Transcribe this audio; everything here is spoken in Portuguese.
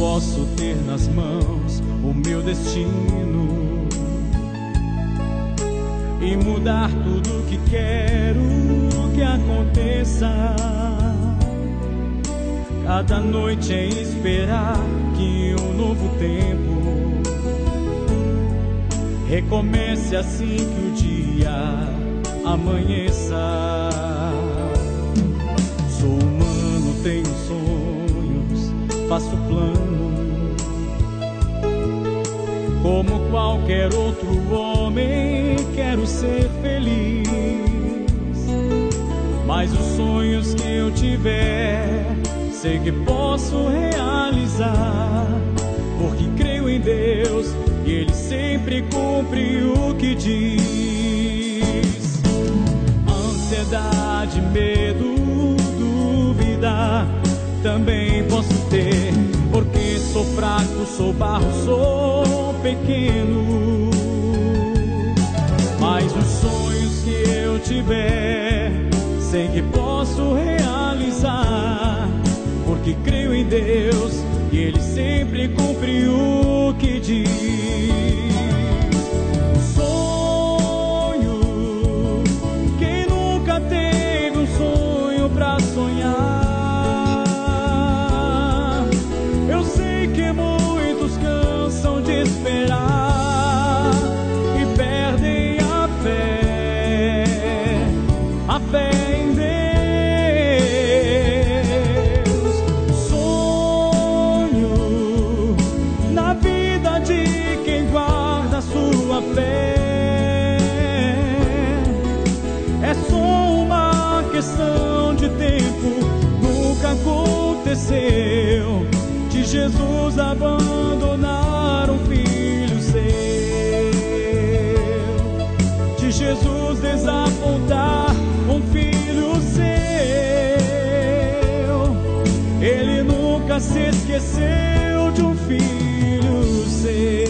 posso ter nas mãos o meu destino e mudar tudo que quero que aconteça. Cada noite é esperar que um novo tempo recomece assim que o dia amanheça. Faço plano. Como qualquer outro homem, quero ser feliz. Mas os sonhos que eu tiver, sei que posso realizar. Porque creio em Deus e Ele sempre cumpre o que diz. Ansiedade, medo, dúvida também posso ter. Porque sou fraco, sou barro, sou pequeno. Mas os sonhos que eu tiver, sei que posso realizar. Porque creio em Deus e Ele sempre cumpre o que diz. Quem nunca teve um sonho pra sonhar? A fé em Deus. Sonho na vida de quem guarda sua fé. É só uma questão de tempo. Nunca aconteceu de Jesus abandonar um filho seu, de Jesus desapontar se esqueceu de um filho seu.